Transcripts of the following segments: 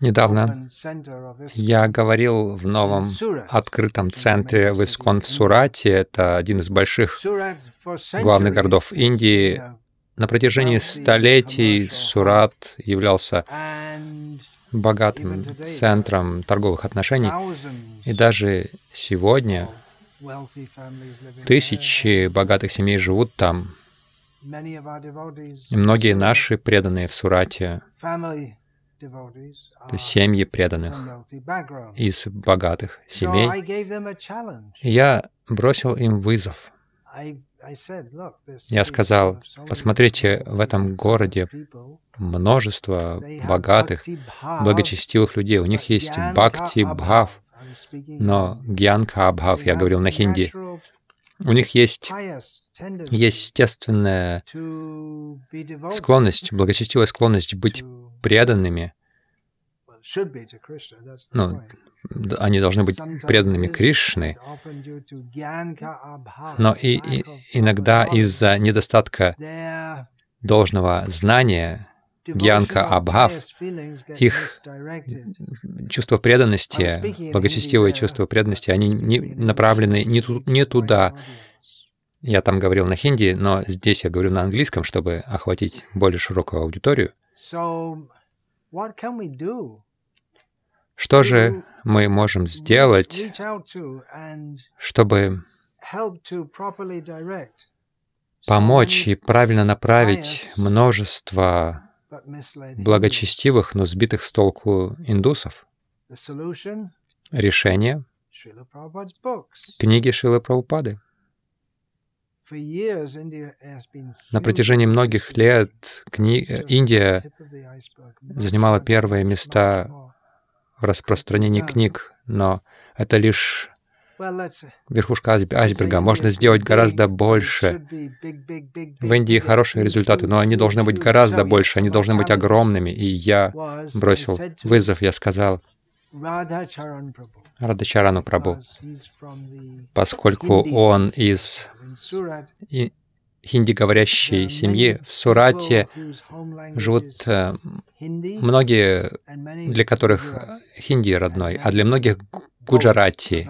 Недавно я говорил в новом открытом центре в Искон в Сурате. Это один из больших главных городов Индии. На протяжении столетий Сурат являлся богатым центром торговых отношений. И даже сегодня тысячи богатых семей живут там. И многие наши преданные в Сурате, то есть семьи преданных из богатых семей, я бросил им вызов. Я сказал, посмотрите, в этом городе множество богатых, благочестивых людей. У них есть бхакти бхав, но гьянка абхав, я говорил на хинди, у них есть естественная склонность, благочестивая склонность быть преданными. Ну, они должны быть преданными Кришны, но и, и иногда из-за недостатка должного знания гьянка абхав, их чувство преданности, благочестивое чувство преданности, они не направлены не, ту, не туда. Я там говорил на хинди, но здесь я говорю на английском, чтобы охватить более широкую аудиторию. Что же мы можем сделать, чтобы помочь и правильно направить множество благочестивых, но сбитых с толку индусов. Решение — книги Шилы Прабхупады. На протяжении многих лет кни... Индия занимала первые места в распространении книг, но это лишь верхушка айсберга. Можно сделать гораздо больше. В Индии хорошие результаты, но они должны быть гораздо больше, они должны быть огромными. И я бросил вызов, я сказал Радачарану Прабу, поскольку он из хинди-говорящей семьи в Сурате живут э, многие, для которых хинди родной, а для многих Гуджарати,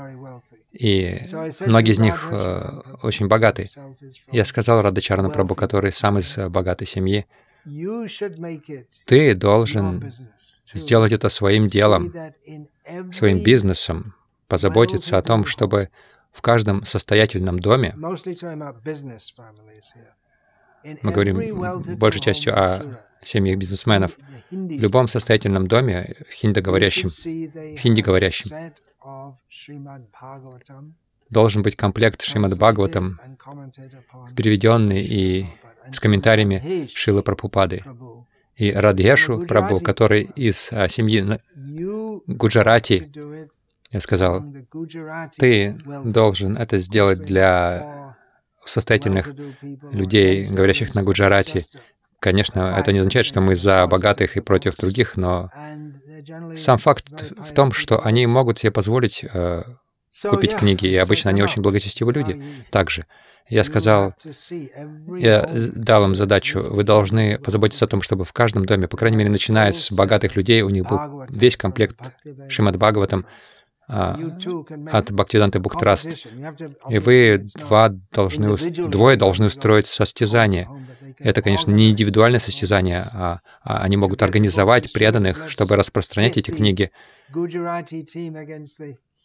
и многие из них э, очень богаты. Я сказал Радачарну Прабу, который сам из богатой семьи, ты должен сделать это своим делом, своим бизнесом, позаботиться о том, чтобы в каждом состоятельном доме, мы говорим большей частью о семьях бизнесменов, в любом состоятельном доме, хинди-говорящем, хинди-говорящем, должен быть комплект Шримад Бхагаватам, переведенный и с комментариями Шилы Прабхупады. И Радьешу Прабху, который из а, семьи Гуджарати, я сказал, ты должен это сделать для состоятельных людей, говорящих на Гуджарати. Конечно, это не означает, что мы за богатых и против других, но сам факт в том, что они могут себе позволить э, купить книги, и обычно они очень благочестивые люди. Также. Я сказал, я дал им задачу, вы должны позаботиться о том, чтобы в каждом доме, по крайней мере, начиная с богатых людей, у них был весь комплект Шимад Бхагаватам, от Бхактиданты Буктраст. И вы два должны, двое должны устроить состязание. Это, конечно, не индивидуальное состязание, а, а они могут организовать преданных, чтобы распространять эти книги.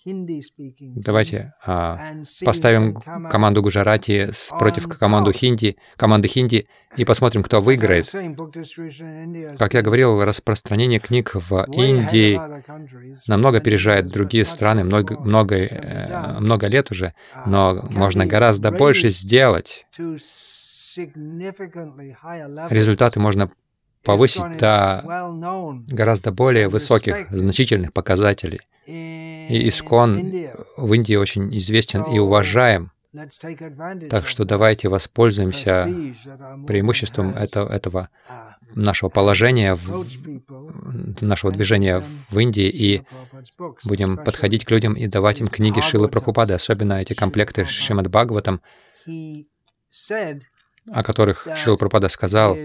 Давайте а, поставим команду Гуджарати против команду хинди, команды хинди и посмотрим, кто выиграет. Как я говорил, распространение книг в Индии намного опережает другие страны, много, много, э, много лет уже, но можно гораздо больше сделать. Результаты можно повысить до гораздо более высоких, значительных показателей. И Искон в Индии очень известен и уважаем. Так что давайте воспользуемся преимуществом этого, этого нашего положения, в, нашего движения в Индии и будем подходить к людям и давать им книги Шилы Прабхупады, особенно эти комплекты Шримад Бхагаватам. О которых Шрила Прабхупада сказал,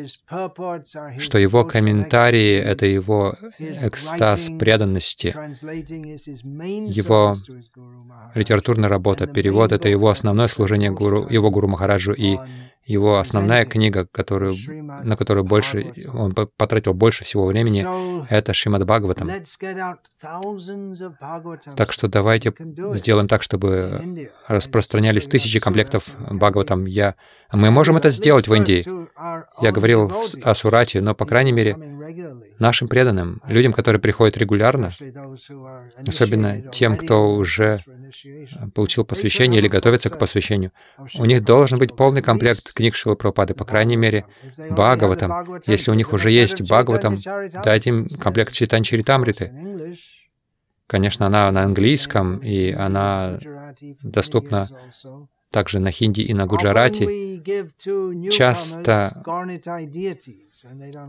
что его комментарии — это его экстаз преданности, его литературная работа, перевод — это его основное служение гуру, его Гуру Махараджу и его основная книга, которую, на которую больше, он потратил больше всего времени, это Шримад Бхагаватам. Так что давайте сделаем так, чтобы распространялись тысячи комплектов Бхагаватам. Я... Мы можем это сделать в Индии. Я говорил о Сурате, но, по крайней мере, нашим преданным, людям, которые приходят регулярно, особенно тем, кто уже получил посвящение или готовится к посвящению, у них должен быть полный комплект книг Шилы Прабхупады, по крайней мере, Бхагаватам. Если у них уже есть Бхагаватам, дайте им комплект Читан Чаритамриты. Конечно, она на английском, и она доступна также на хинди и на гуджарати. Часто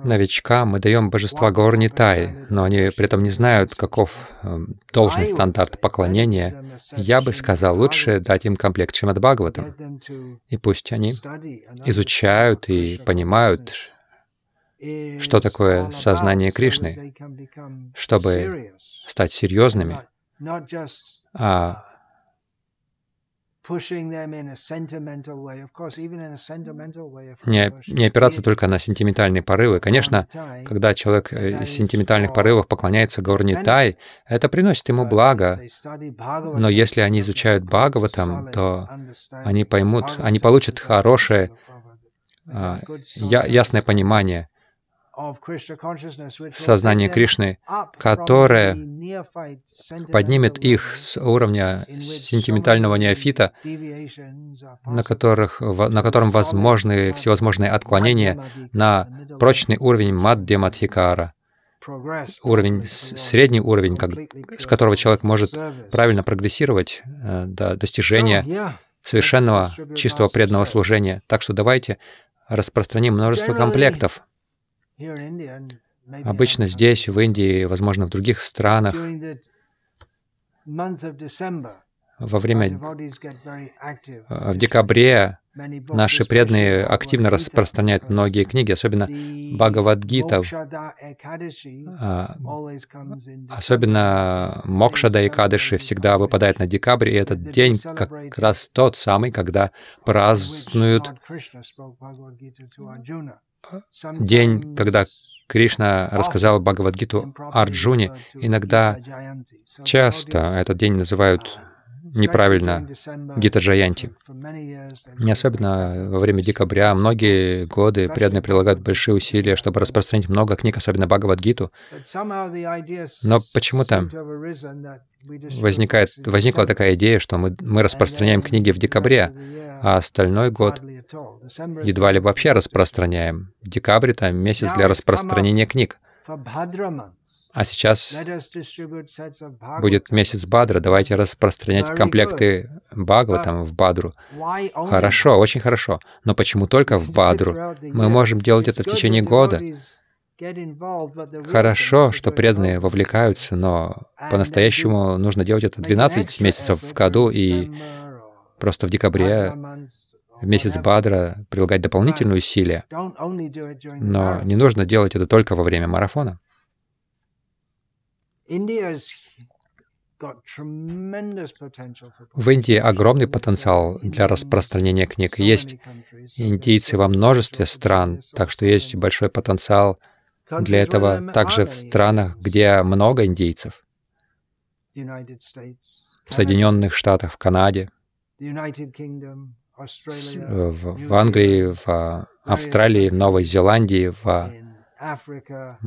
новичкам мы даем божества Гаурнитай, но они при этом не знают, каков э, должный стандарт поклонения. Я бы сказал, лучше дать им комплект Шримад Бхагаватам, и пусть они изучают и понимают, что такое сознание Кришны, чтобы стать серьезными, а не, не опираться только на сентиментальные порывы. Конечно, когда человек э, из сентиментальных порывов поклоняется Тай, это приносит ему благо. Но если они изучают Бхагаватам, то они поймут, они получат хорошее, а, ясное понимание сознание Кришны, которое поднимет их с уровня сентиментального неофита, на, которых, на котором возможны всевозможные отклонения, на прочный уровень Маддя Мадхикара, уровень, средний уровень, как, с которого человек может правильно прогрессировать э, до достижения совершенного чистого преданного служения. Так что давайте распространим множество комплектов Обычно здесь, в Индии, возможно, в других странах, во время, в декабре наши преданные активно распространяют многие книги, особенно Бхагавадгита, а, особенно Мокшада и Кадыши всегда выпадает на декабрь, и этот день как раз тот самый, когда празднуют день, когда Кришна рассказал Бхагавадгиту Арджуне, иногда часто этот день называют неправильно Гита Джаянти. Не особенно во время декабря. Многие годы преданные прилагают большие усилия, чтобы распространить много книг, особенно Бхагавадгиту. Но почему-то возникает, возникла такая идея, что мы, мы распространяем книги в декабре, а остальной год едва ли вообще распространяем. Декабрь — это месяц для распространения книг. А сейчас будет месяц Бадра, давайте распространять комплекты Бхагаватам в Бадру. Хорошо, очень хорошо. Но почему только в Бадру? Мы можем делать это в течение года. Хорошо, что преданные вовлекаются, но по-настоящему нужно делать это 12 месяцев в году и просто в декабре, в месяц Бадра, прилагать дополнительные усилия. Но не нужно делать это только во время марафона. В Индии огромный потенциал для распространения книг. Есть индийцы во множестве стран, так что есть большой потенциал для этого также в странах, где много индейцев. В Соединенных Штатах, в Канаде, в Англии, в Австралии, в Новой Зеландии, в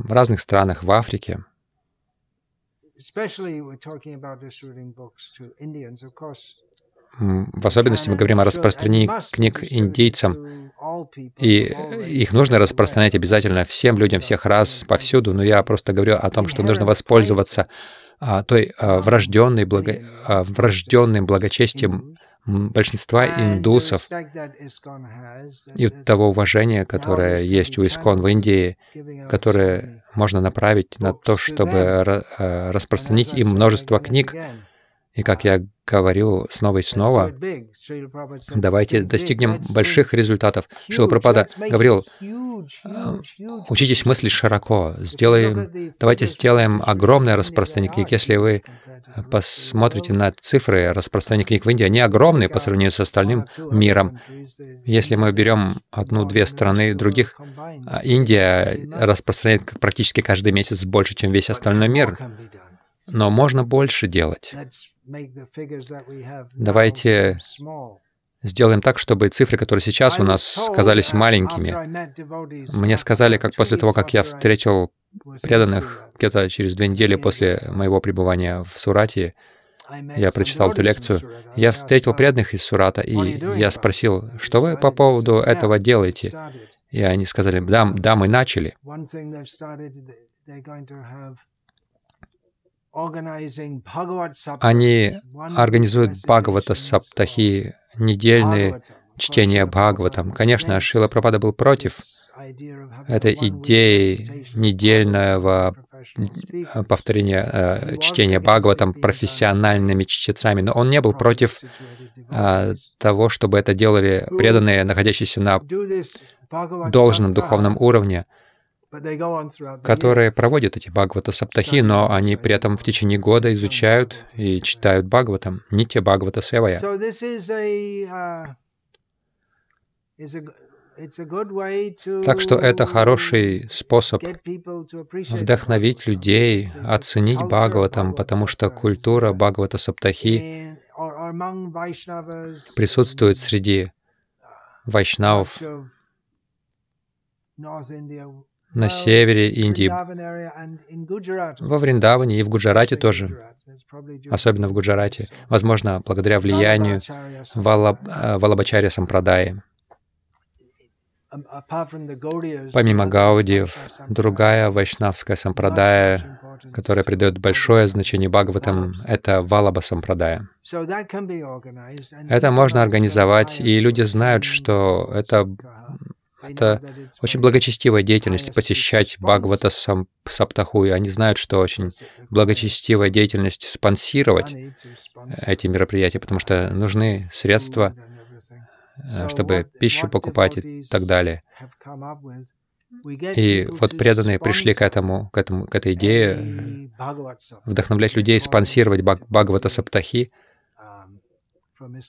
разных странах, в Африке. В особенности мы говорим о распространении книг индейцам, и их нужно распространять обязательно всем людям, всех раз, повсюду, но я просто говорю о том, что нужно воспользоваться а, той а, врожденной, благо, а, врожденным благочестием большинства индусов и того уважения, которое есть у Искон в Индии, которое можно направить на то, чтобы распространить им множество книг. И как я говорю снова и снова, давайте достигнем больших результатов. Шила Пропада говорил, «А, учитесь мыслить широко, сделаем, давайте сделаем огромное распространение книг. Если вы посмотрите на цифры распространения книг в Индии, они огромные по сравнению с остальным миром. Если мы берем одну-две страны других, а, Индия распространяет практически каждый месяц больше, чем весь остальной мир. Но можно больше делать. Давайте сделаем так, чтобы цифры, которые сейчас у нас казались маленькими. Мне сказали, как после того, как я встретил преданных где-то через две недели после моего пребывания в Сурате, я прочитал эту лекцию, я встретил преданных из Сурата, и я спросил, что вы по поводу этого делаете? И они сказали, да, да мы начали. Они организуют Бхагавата Саптахи, недельные чтения Бхагаватам. Конечно, Шила Прабхада был против этой идеи недельного повторения э, чтения Бхагаватам профессиональными чтецами, но он не был против э, того, чтобы это делали преданные, находящиеся на должном духовном уровне которые проводят эти Бхагавата Саптахи, но они при этом в течение года изучают и читают Бхагаватам, не те Бхагавата Севая. Так что это хороший способ вдохновить людей, оценить Бхагаватам, потому что культура Бхагавата Саптахи присутствует среди вайшнавов на севере Индии, во Вриндаване и в Гуджарате тоже, особенно в Гуджарате, возможно, благодаря влиянию Валабачаря Сампрадаи. Помимо Гаудиев, другая вайшнавская сампрадая, которая придает большое значение Бхагаватам, это Валаба сампрадая. Это можно организовать, и люди знают, что это это очень благочестивая деятельность посещать Бхагавата Саптаху, и они знают, что очень благочестивая деятельность спонсировать эти мероприятия, потому что нужны средства, э, чтобы пищу покупать и так далее. И вот преданные пришли к этому, к этому, к этой идее вдохновлять людей спонсировать Бхагавата Саптахи,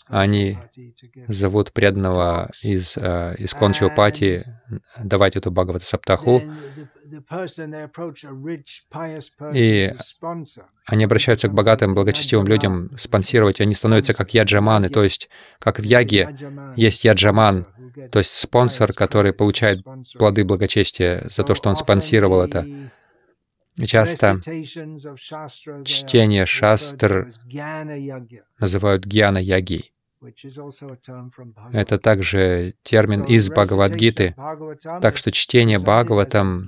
они зовут преданного из э, из Кончиопати давать эту Бхагавата Саптаху, и они обращаются к богатым, благочестивым людям спонсировать, они становятся как яджаманы, то есть как в яге есть яджаман, то есть спонсор, который получает плоды благочестия за то, что он спонсировал это. Часто чтение шастр называют гьяна-яги. Это также термин из Бхагавадгиты. Так что чтение Бхагаватам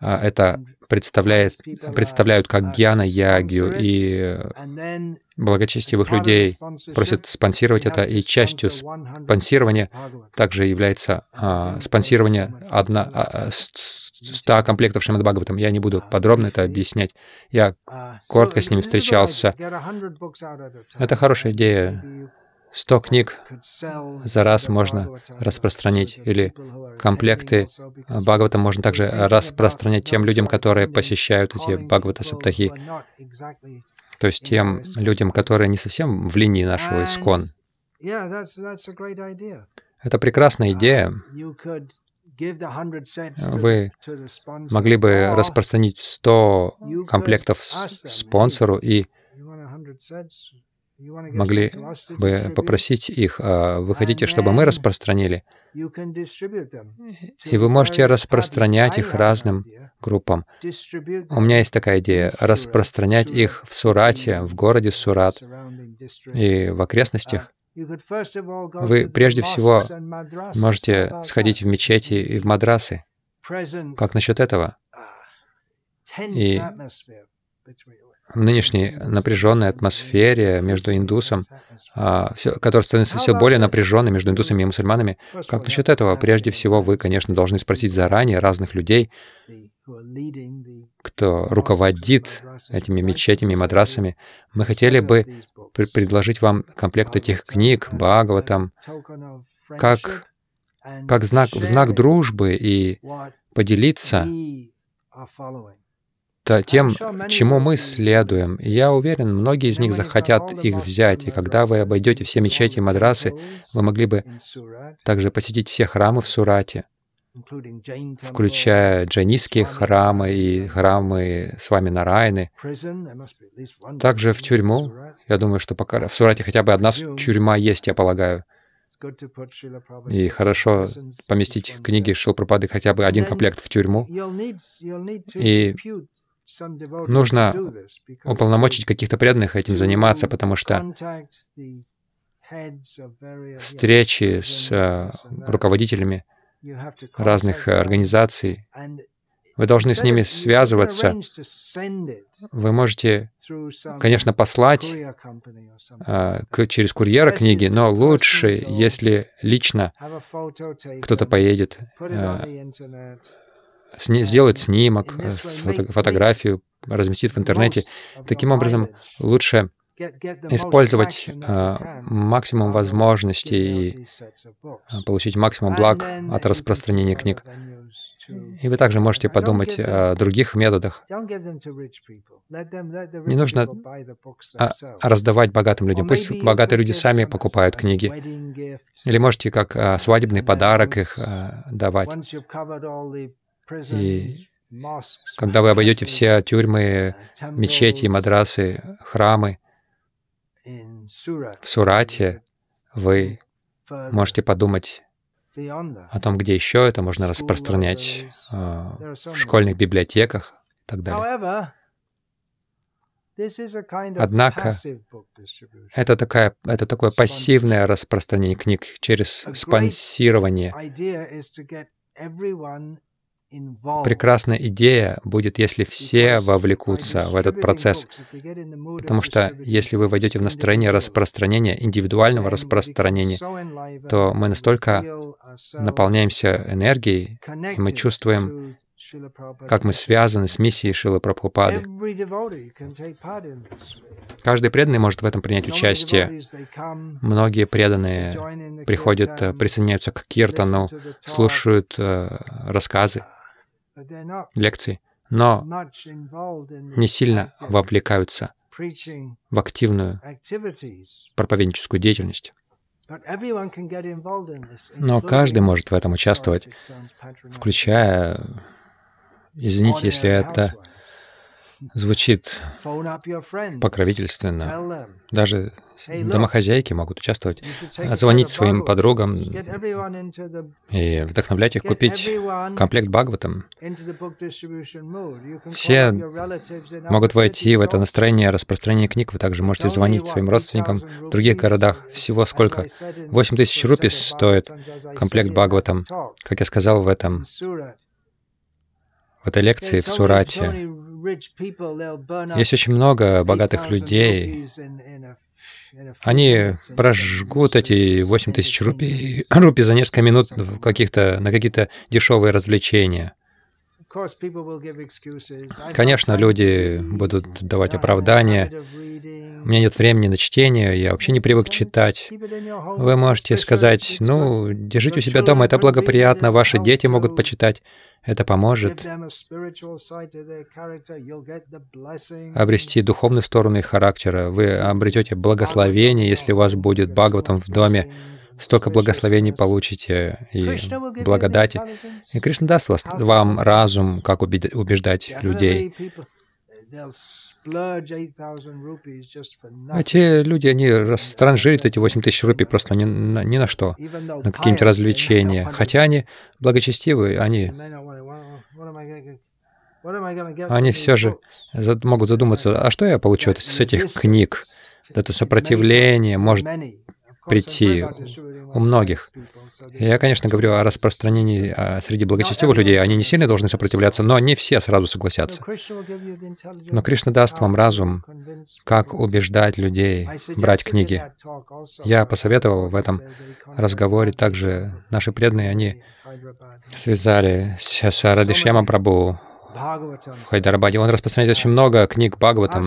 а, это представляет, представляют как гьяна-ягью, и благочестивых людей просят спонсировать это, и частью спонсирования также является а, спонсирование одна, а, 100 комплектов Шримад Бхагаватам. Я не буду подробно это объяснять. Я коротко с ними встречался. Это хорошая идея. 100 книг за раз можно распространить, или комплекты Бхагавата можно также распространять тем людям, которые посещают эти Бхагавата Саптахи, то есть тем людям, которые не совсем в линии нашего искон. Это прекрасная идея. Вы могли бы распространить 100 комплектов спонсору и могли бы попросить их, а, вы хотите, чтобы мы распространили, и вы можете распространять их разным группам. У меня есть такая идея — распространять их в Сурате, в городе Сурат и в окрестностях. Вы прежде всего можете сходить в мечети и в мадрасы. Как насчет этого? И в нынешней напряженной атмосфере между индусом, а, которая становится все более напряженной между индусами и мусульманами, как насчет этого? Прежде всего, вы, конечно, должны спросить заранее разных людей, кто руководит этими мечетями, мадрасами, мы хотели бы предложить вам комплект этих книг, Бхагаватам, как, как знак, в знак дружбы и поделиться тем, чему мы следуем. И я уверен, многие из них захотят их взять. И когда вы обойдете все мечети и мадрасы, вы могли бы также посетить все храмы в Сурате, включая джайнистские храмы и храмы с вами Нарайны. Также в тюрьму. Я думаю, что пока в Сурате хотя бы одна тюрьма есть, я полагаю. И хорошо поместить книги Шилпрапады хотя бы один комплект в тюрьму. И нужно уполномочить каких-то преданных этим заниматься, потому что встречи с э, руководителями разных организаций, вы должны с ними связываться. Вы можете, конечно, послать а, к, через курьера книги, но лучше, если лично кто-то поедет, а, сни, сделает снимок, фото, фотографию, разместит в интернете. Таким образом, лучше использовать э, максимум возможностей и получить максимум благ от распространения книг. И вы также можете подумать о других методах. Не нужно а, раздавать богатым людям. Пусть богатые люди сами покупают книги. Или можете как а, свадебный подарок их а, давать. И когда вы обойдете все тюрьмы, мечети, мадрасы, храмы, в Сурате вы можете подумать о том, где еще это можно распространять а, в школьных библиотеках и так далее. Однако это, такая, это такое пассивное распространение книг через спонсирование. Прекрасная идея будет, если все вовлекутся в этот процесс. Потому что если вы войдете в настроение распространения, индивидуального распространения, то мы настолько наполняемся энергией, и мы чувствуем, как мы связаны с миссией Шилы Прабхупады. Каждый преданный может в этом принять участие. Многие преданные приходят, присоединяются к киртану, слушают э, рассказы лекций, но не сильно вовлекаются в активную проповедническую деятельность. Но каждый может в этом участвовать, включая, извините, если это звучит покровительственно. Даже домохозяйки могут участвовать, звонить своим подругам и вдохновлять их купить комплект Бхагаватам. Все могут войти в это настроение распространения книг. Вы также можете звонить своим родственникам в других городах. Всего сколько? 8 тысяч рупий стоит комплект Бхагаватам. Как я сказал в этом в этой лекции в Сурате. Есть очень много богатых людей. Они прожгут эти 8 тысяч рупий, рупий за несколько минут в каких-то, на какие-то дешевые развлечения. Конечно, люди будут давать оправдания. У меня нет времени на чтение, я вообще не привык читать. Вы можете сказать, ну, держите у себя дома, это благоприятно, ваши дети могут почитать. Это поможет обрести духовную сторону их характера. Вы обретете благословение, если у вас будет Бхагаватам в доме. Столько благословений получите и благодати. И Кришна даст вас, вам разум, как убеждать людей. Эти люди, они растранжирят эти 8 тысяч рупий просто ни на, ни на что, на какие-нибудь развлечения. Хотя они благочестивые, они, они все же могут задуматься, а что я получу с этих книг? Это сопротивление может прийти у многих. Я, конечно, говорю о распространении а, среди благочестивых людей. Они не сильно должны сопротивляться, но не все сразу согласятся. Но Кришна даст вам разум, как убеждать людей брать книги. Я посоветовал в этом разговоре также наши преданные, они связали с Радишьяма Прабhu в Хайдарабаде. Он распространяет очень много книг Бхагаватам.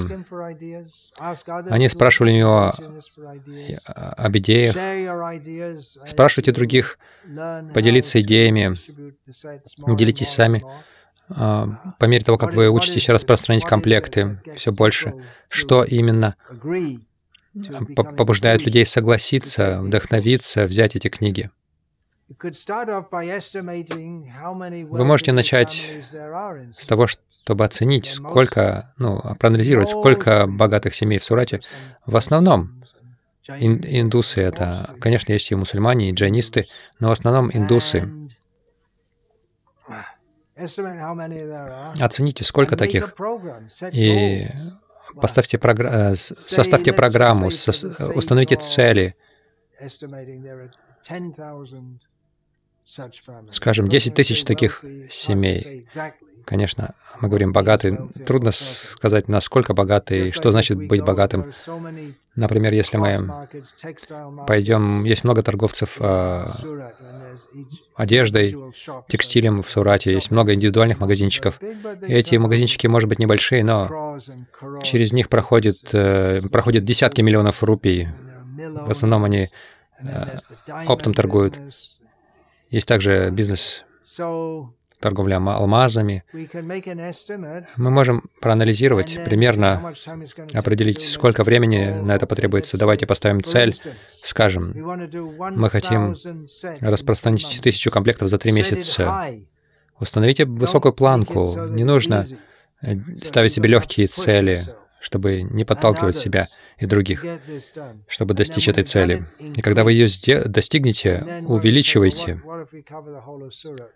Они спрашивали у него об идеях. Спрашивайте других, поделиться идеями, делитесь сами. А, по мере того, как вы учитесь распространять комплекты все больше, что именно побуждает людей согласиться, вдохновиться, взять эти книги. Вы можете начать с того, чтобы оценить, сколько, ну, проанализировать, сколько богатых семей в Сурате. В основном ин индусы — это, конечно, есть и мусульмане, и джайнисты, но в основном индусы. Оцените, сколько таких, и поставьте програ... Э, составьте программу, установите цели. Скажем, 10 тысяч таких семей. Конечно, мы говорим богатый. Трудно сказать, насколько богатый, что значит быть богатым. Например, если мы пойдем, есть много торговцев э, одеждой, текстилем в Сурате, есть много индивидуальных магазинчиков. Эти магазинчики, может быть, небольшие, но через них проходит, э, проходят десятки миллионов рупий. В основном они э, оптом торгуют. Есть также бизнес торговля алмазами. Мы можем проанализировать, примерно определить, сколько времени на это потребуется. Давайте поставим цель, скажем, мы хотим распространить тысячу комплектов за три месяца. Установите высокую планку. Не нужно ставить себе легкие цели чтобы не подталкивать себя и других, чтобы достичь этой цели. И когда вы ее достигнете, увеличивайте.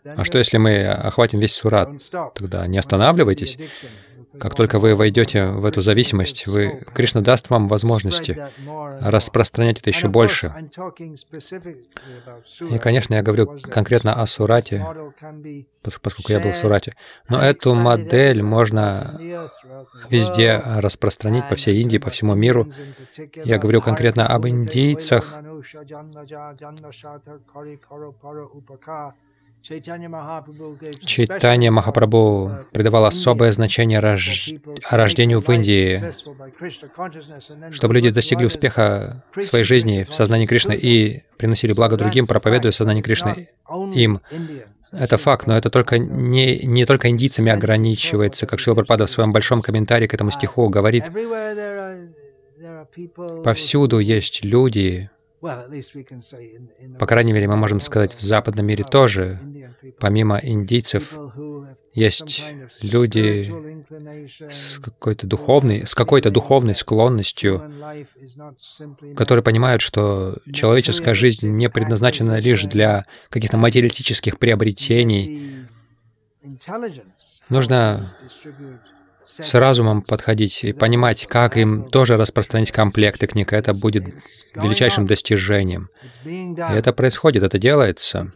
А что, если мы охватим весь сурат? Тогда не останавливайтесь. Как только вы войдете в эту зависимость, вы, Кришна даст вам возможности распространять это еще больше. И, конечно, я говорю конкретно о Сурате, поскольку я был в Сурате. Но эту модель можно везде распространить, по всей Индии, по всему миру. Я говорю конкретно об индийцах, Чайтанья Махапрабху придавал особое значение рож... рождению в Индии, чтобы люди достигли успеха в своей жизни в сознании Кришны и приносили благо другим, проповедуя сознание Кришны им. Это факт, но это только не, не только индийцами ограничивается, как Шила Прабхупада в своем большом комментарии к этому стиху говорит. Повсюду есть люди, по крайней мере, мы можем сказать, в западном мире тоже, помимо индийцев, есть люди с какой-то духовной, с какой-то духовной склонностью, которые понимают, что человеческая жизнь не предназначена лишь для каких-то материалистических приобретений. Нужно с разумом подходить и понимать, как им тоже распространить комплекты книг. Это будет величайшим достижением. И это происходит, это делается.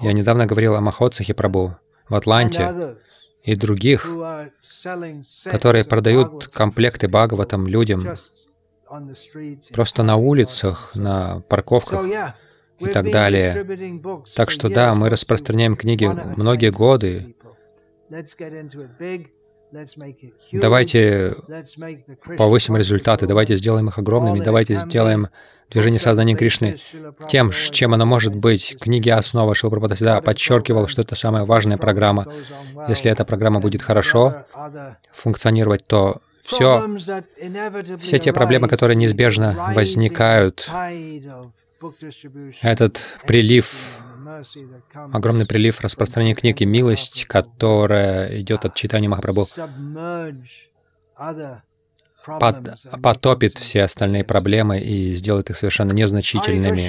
Я недавно говорил о Махотсахе Прабу в Атланте и других, которые продают комплекты Бхагаватам людям просто на улицах, на парковках и так далее. Так что да, мы распространяем книги многие годы. Давайте повысим результаты, давайте сделаем их огромными, давайте сделаем движение сознания Кришны тем, чем оно может быть. Книги «Основа» Шилпрапада всегда подчеркивал, что это самая важная программа. Если эта программа будет хорошо функционировать, то все, все те проблемы, которые неизбежно возникают, этот прилив огромный прилив распространения книг и милость, которая идет от читания Махапрабху, под, потопит все остальные проблемы и сделает их совершенно незначительными.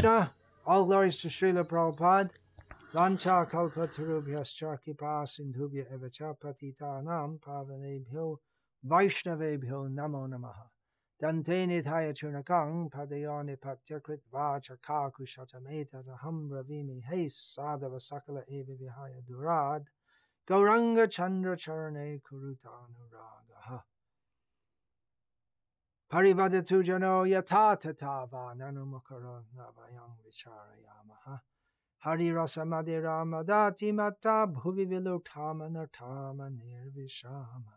Vaishnavebhyo namo namaha. Dante nithaya chunakang padayani patyakrit vacha kaku shatameta taham ravimi hey sadava sakala eva vihaya durad. Gauranga chandra charane kurutanuragaha parivadatu jano yatata tava nanumakara navayam vicharayamaha. Hari rasa madhira madati mata bhuvi vilutama nartama nirvishama.